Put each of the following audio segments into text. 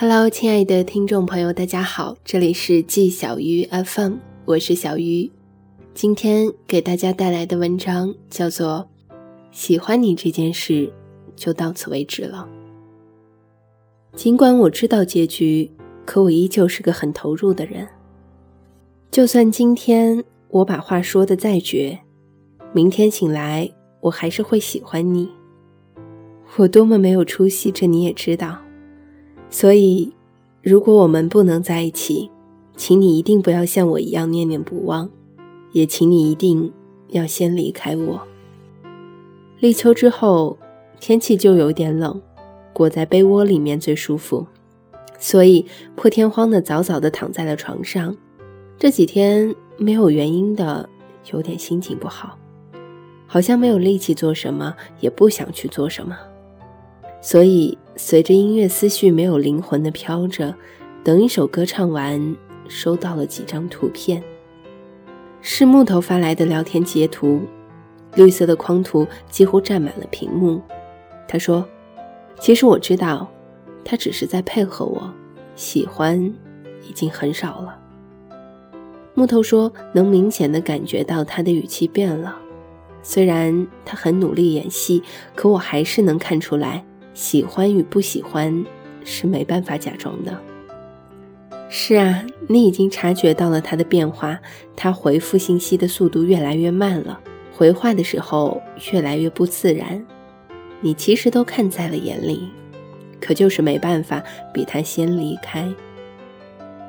Hello，亲爱的听众朋友，大家好，这里是季小鱼 FM，我是小鱼。今天给大家带来的文章叫做《喜欢你这件事就到此为止了》。尽管我知道结局，可我依旧是个很投入的人。就算今天我把话说的再绝，明天醒来我还是会喜欢你。我多么没有出息，这你也知道。所以，如果我们不能在一起，请你一定不要像我一样念念不忘，也请你一定要先离开我。立秋之后，天气就有点冷，裹在被窝里面最舒服，所以破天荒的早早的躺在了床上。这几天没有原因的有点心情不好，好像没有力气做什么，也不想去做什么。所以，随着音乐思绪没有灵魂的飘着，等一首歌唱完，收到了几张图片，是木头发来的聊天截图，绿色的框图几乎占满了屏幕。他说：“其实我知道，他只是在配合我，喜欢已经很少了。”木头说：“能明显的感觉到他的语气变了，虽然他很努力演戏，可我还是能看出来。”喜欢与不喜欢是没办法假装的。是啊，你已经察觉到了他的变化，他回复信息的速度越来越慢了，回话的时候越来越不自然。你其实都看在了眼里，可就是没办法比他先离开。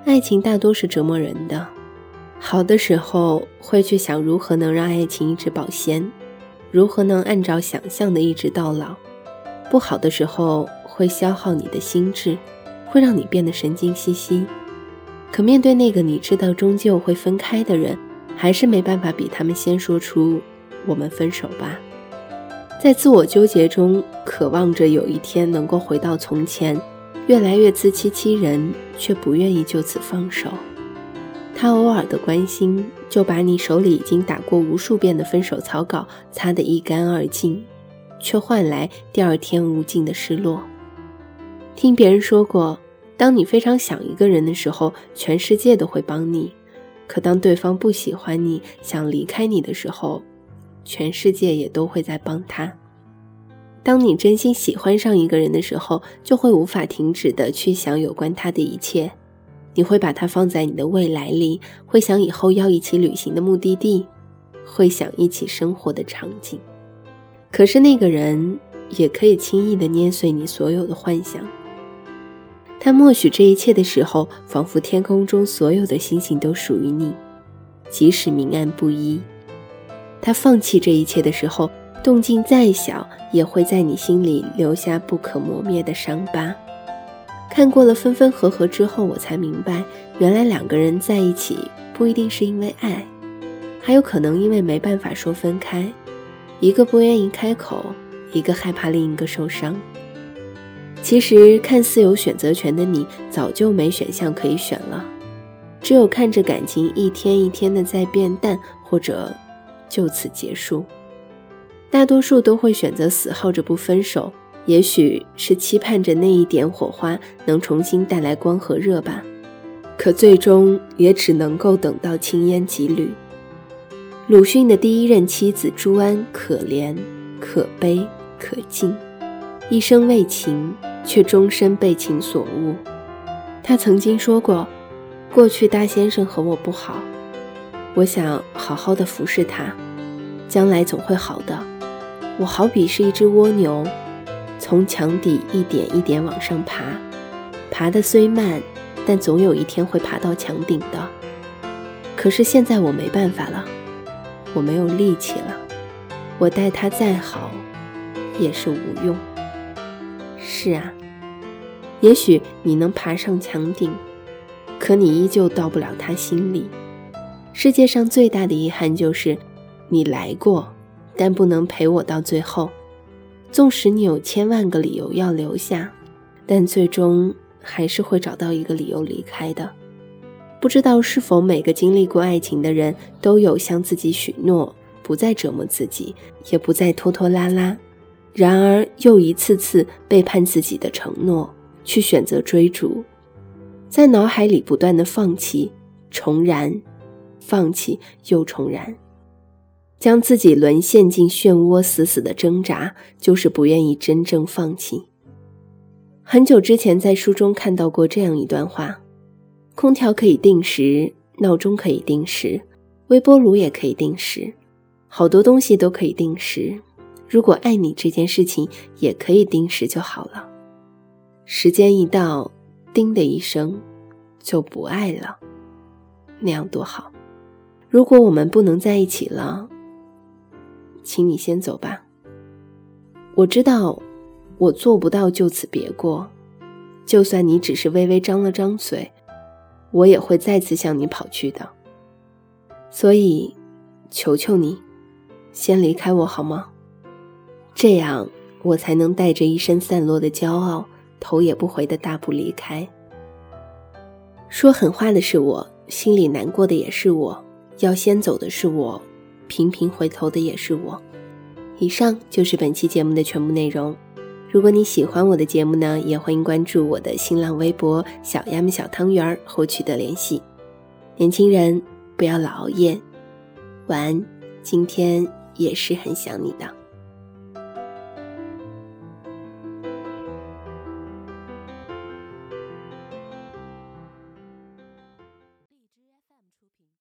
爱情大多是折磨人的，好的时候会去想如何能让爱情一直保鲜，如何能按照想象的一直到老。不好的时候会消耗你的心智，会让你变得神经兮兮。可面对那个你知道终究会分开的人，还是没办法比他们先说出“我们分手吧”。在自我纠结中，渴望着有一天能够回到从前，越来越自欺欺人，却不愿意就此放手。他偶尔的关心，就把你手里已经打过无数遍的分手草稿擦得一干二净。却换来第二天无尽的失落。听别人说过，当你非常想一个人的时候，全世界都会帮你；可当对方不喜欢你想离开你的时候，全世界也都会在帮他。当你真心喜欢上一个人的时候，就会无法停止的去想有关他的一切。你会把他放在你的未来里，会想以后要一起旅行的目的地，会想一起生活的场景。可是那个人也可以轻易地捏碎你所有的幻想。他默许这一切的时候，仿佛天空中所有的星星都属于你，即使明暗不一。他放弃这一切的时候，动静再小，也会在你心里留下不可磨灭的伤疤。看过了分分合合之后，我才明白，原来两个人在一起不一定是因为爱，还有可能因为没办法说分开。一个不愿意开口，一个害怕另一个受伤。其实看似有选择权的你，早就没选项可以选了，只有看着感情一天一天的在变淡，或者就此结束。大多数都会选择死耗着不分手，也许是期盼着那一点火花能重新带来光和热吧，可最终也只能够等到青烟几缕。鲁迅的第一任妻子朱安，可怜、可悲、可敬，一生为情，却终身被情所误。他曾经说过：“过去大先生和我不好，我想好好的服侍他，将来总会好的。我好比是一只蜗牛，从墙底一点一点往上爬，爬得虽慢，但总有一天会爬到墙顶的。可是现在我没办法了。”我没有力气了，我待他再好，也是无用。是啊，也许你能爬上墙顶，可你依旧到不了他心里。世界上最大的遗憾就是，你来过，但不能陪我到最后。纵使你有千万个理由要留下，但最终还是会找到一个理由离开的。不知道是否每个经历过爱情的人都有向自己许诺，不再折磨自己，也不再拖拖拉拉，然而又一次次背叛自己的承诺，去选择追逐，在脑海里不断的放弃、重燃，放弃又重燃，将自己沦陷进漩涡，死死的挣扎，就是不愿意真正放弃。很久之前在书中看到过这样一段话：空调可以定时，闹钟可以定时，微波炉也可以定时，好多东西都可以定时。如果爱你这件事情也可以定时就好了。时间一到，叮的一声，就不爱了，那样多好。如果我们不能在一起了，请你先走吧。我知道，我做不到就此别过。就算你只是微微张了张嘴，我也会再次向你跑去的。所以，求求你，先离开我好吗？这样，我才能带着一身散落的骄傲。头也不回的大步离开。说狠话的是我，心里难过的也是我，要先走的是我，频频回头的也是我。以上就是本期节目的全部内容。如果你喜欢我的节目呢，也欢迎关注我的新浪微博“小丫们小汤圆儿”后取的联系。年轻人不要老熬夜，晚安。今天也是很想你的。